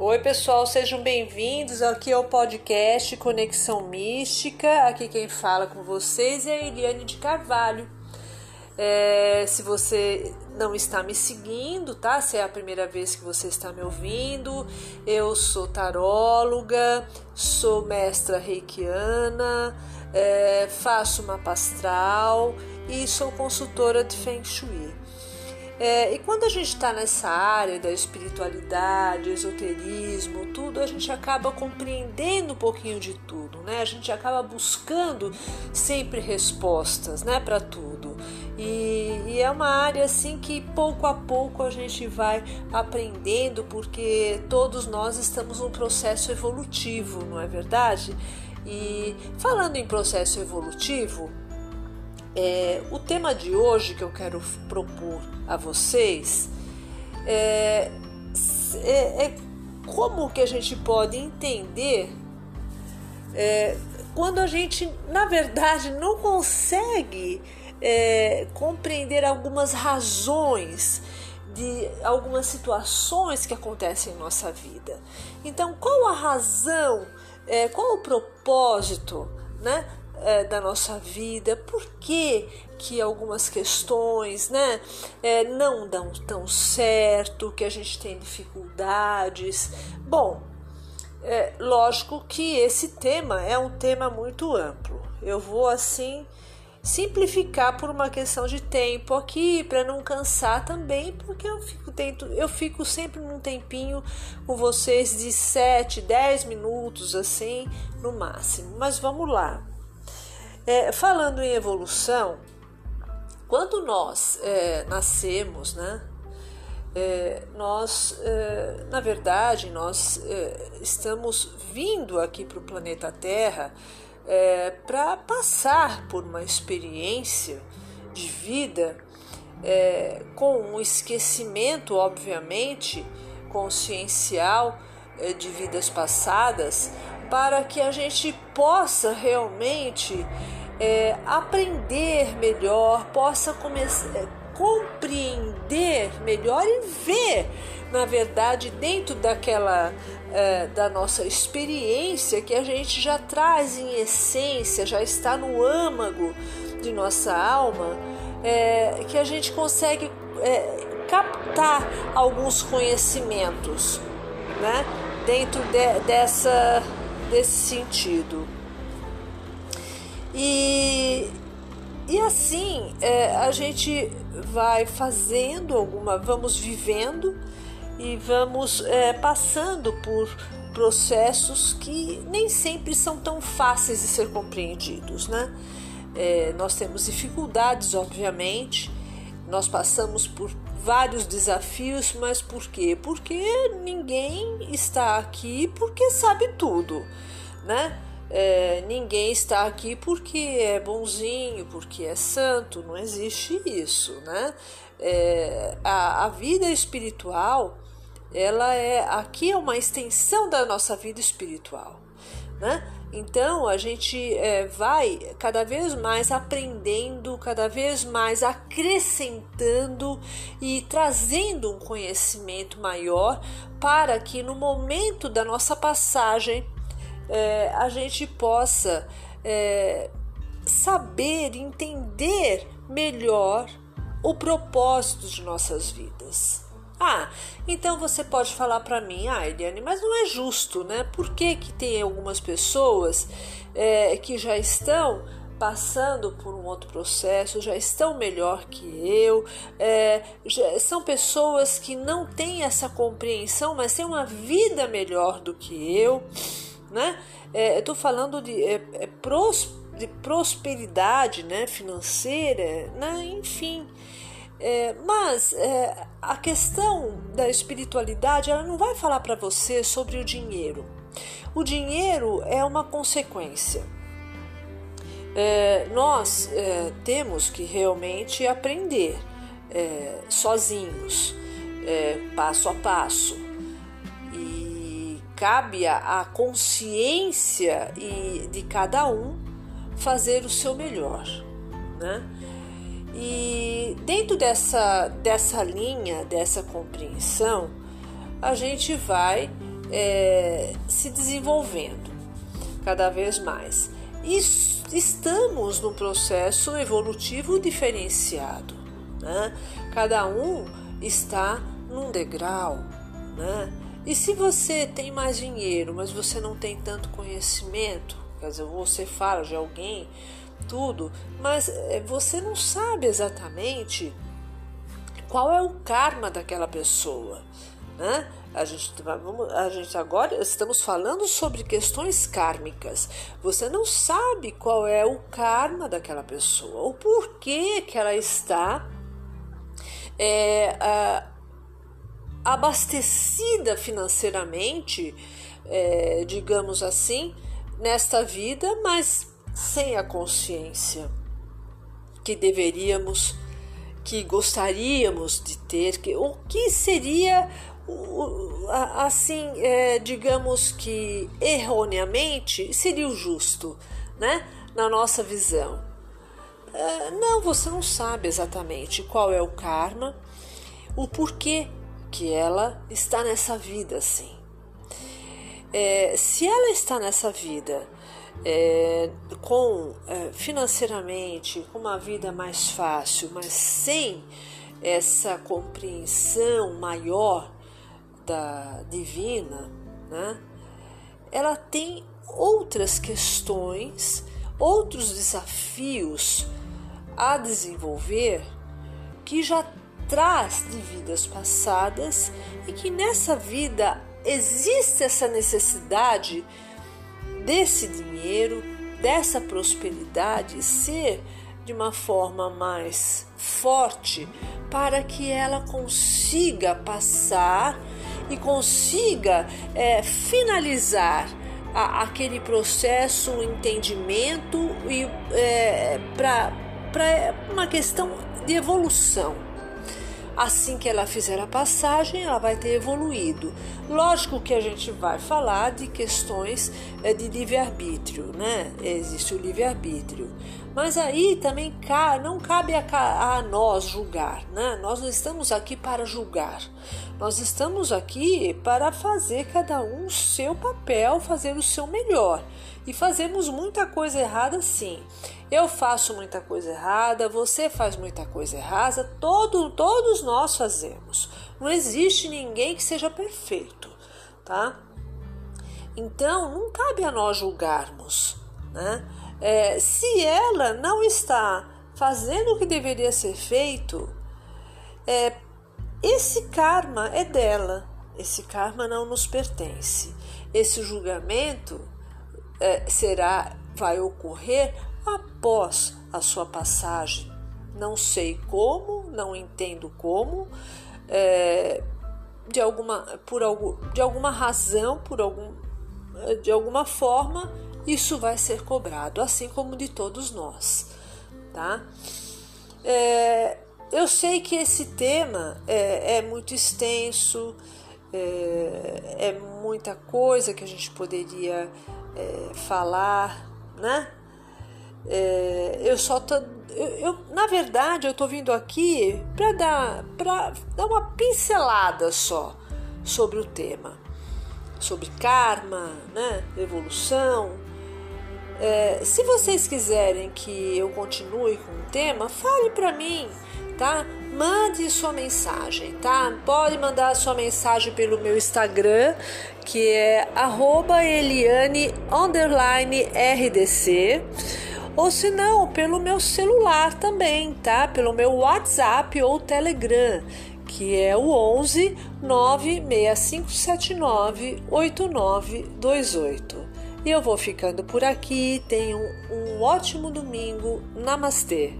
Oi, pessoal, sejam bem-vindos. Aqui é o podcast Conexão Mística. Aqui quem fala com vocês é a Eliane de Carvalho. É, se você não está me seguindo, tá? Se é a primeira vez que você está me ouvindo, eu sou taróloga, sou mestra reikiana, é, faço mapa astral e sou consultora de Feng Shui. É, e quando a gente está nessa área da espiritualidade, esoterismo, tudo, a gente acaba compreendendo um pouquinho de tudo, né? A gente acaba buscando sempre respostas, né, para tudo. E, e, é uma área assim que pouco a pouco a gente vai aprendendo, porque todos nós estamos num processo evolutivo, não é verdade? E falando em processo evolutivo, é, o tema de hoje que eu quero propor a vocês é, é, é como que a gente pode entender é, quando a gente, na verdade, não consegue é, compreender algumas razões de algumas situações que acontecem em nossa vida. Então, qual a razão, é, qual o propósito né, é, da nossa vida, por que, que algumas questões né, é, não dão tão certo, que a gente tem dificuldades. Bom, é, lógico que esse tema é um tema muito amplo. Eu vou assim simplificar por uma questão de tempo aqui para não cansar também, porque eu fico eu fico sempre num tempinho com vocês de 7, 10 minutos assim, no máximo. Mas vamos lá. É, falando em evolução, quando nós é, nascemos, né? É, nós, é, na verdade, nós é, estamos vindo aqui para o planeta Terra é, para passar por uma experiência de vida com um esquecimento, obviamente, consciencial de vidas passadas, para que a gente possa realmente é, aprender melhor, possa começar é, compreender melhor e ver, na verdade, dentro daquela é, da nossa experiência que a gente já traz em essência, já está no âmago de nossa alma, é, que a gente consegue é, captar alguns conhecimentos, né? Dentro de, dessa desse sentido. E, e assim é, a gente vai fazendo alguma, vamos vivendo e vamos é, passando por processos que nem sempre são tão fáceis de ser compreendidos, né? É, nós temos dificuldades, obviamente, nós passamos por vários desafios, mas por quê? Porque ninguém está aqui porque sabe tudo, né? É, ninguém está aqui porque é bonzinho, porque é santo, não existe isso, né? É, a, a vida espiritual, ela é aqui é uma extensão da nossa vida espiritual, né? Então a gente é, vai cada vez mais aprendendo, cada vez mais acrescentando e trazendo um conhecimento maior para que no momento da nossa passagem é, a gente possa é, saber, entender melhor o propósito de nossas vidas. Ah, então você pode falar para mim, ah, Eliane, mas não é justo, né? Por que, que tem algumas pessoas é, que já estão passando por um outro processo, já estão melhor que eu, é, já, são pessoas que não têm essa compreensão, mas têm uma vida melhor do que eu, né? É, eu estou falando de, é, pros, de prosperidade né, financeira, né? enfim. É, mas é, a questão da espiritualidade ela não vai falar para você sobre o dinheiro. O dinheiro é uma consequência. É, nós é, temos que realmente aprender é, sozinhos, é, passo a passo. E cabe a consciência e, de cada um fazer o seu melhor. Né? E dentro dessa, dessa linha, dessa compreensão, a gente vai é, se desenvolvendo cada vez mais. E estamos num processo evolutivo diferenciado. Né? Cada um está num degrau. Né? E se você tem mais dinheiro, mas você não tem tanto conhecimento, quer dizer, você fala de alguém, tudo, mas é, você não sabe exatamente qual é o karma daquela pessoa, né? A gente, a gente agora estamos falando sobre questões kármicas. Você não sabe qual é o karma daquela pessoa, o porquê que ela está é, a, abastecida financeiramente, é, digamos assim, nesta vida, mas sem a consciência que deveríamos, que gostaríamos de ter, que, o que seria assim, é, digamos que erroneamente seria o justo, né? Na nossa visão. É, não, você não sabe exatamente qual é o karma, o porquê que ela está nessa vida assim. É, se ela está nessa vida é, com é, financeiramente, com uma vida mais fácil, mas sem essa compreensão maior da divina, né? ela tem outras questões, outros desafios a desenvolver que já traz de vidas passadas e que nessa vida existe essa necessidade desse dinheiro, dessa prosperidade ser de uma forma mais forte para que ela consiga passar e consiga é, finalizar a, aquele processo, o entendimento e é, para uma questão de evolução Assim que ela fizer a passagem, ela vai ter evoluído. Lógico que a gente vai falar de questões eh, de livre-arbítrio, né? Existe o livre-arbítrio. Mas aí também não cabe a, nós julgar, né? Nós não estamos aqui para julgar. Nós estamos aqui para fazer cada um o seu papel, fazer o seu melhor. E fazemos muita coisa errada sim. Eu faço muita coisa errada, você faz muita coisa errada, todo, todos nós fazemos. Não existe ninguém que seja perfeito, tá? Então, não cabe a nós julgarmos, né? É, se ela não está fazendo o que deveria ser feito, é, esse karma é dela, esse karma não nos pertence. Esse julgamento é, será, vai ocorrer após a sua passagem. Não sei como, não entendo como, é, de, alguma, por algum, de alguma razão, por algum, de alguma forma, isso vai ser cobrado, assim como de todos nós. Tá? É, eu sei que esse tema é, é muito extenso, é, é, muita coisa que a gente poderia é, falar, né? É, eu só tô, eu, eu, na verdade eu tô vindo aqui para dar para dar uma pincelada só sobre o tema, sobre karma, né, evolução. É, se vocês quiserem que eu continue com o tema, fale para mim, tá? Mande sua mensagem, tá? Pode mandar sua mensagem pelo meu Instagram, que é @eliane_rdc ou se não, pelo meu celular também, tá? Pelo meu WhatsApp ou Telegram, que é o 11 96579 8928. E eu vou ficando por aqui. Tenham um ótimo domingo. Namastê!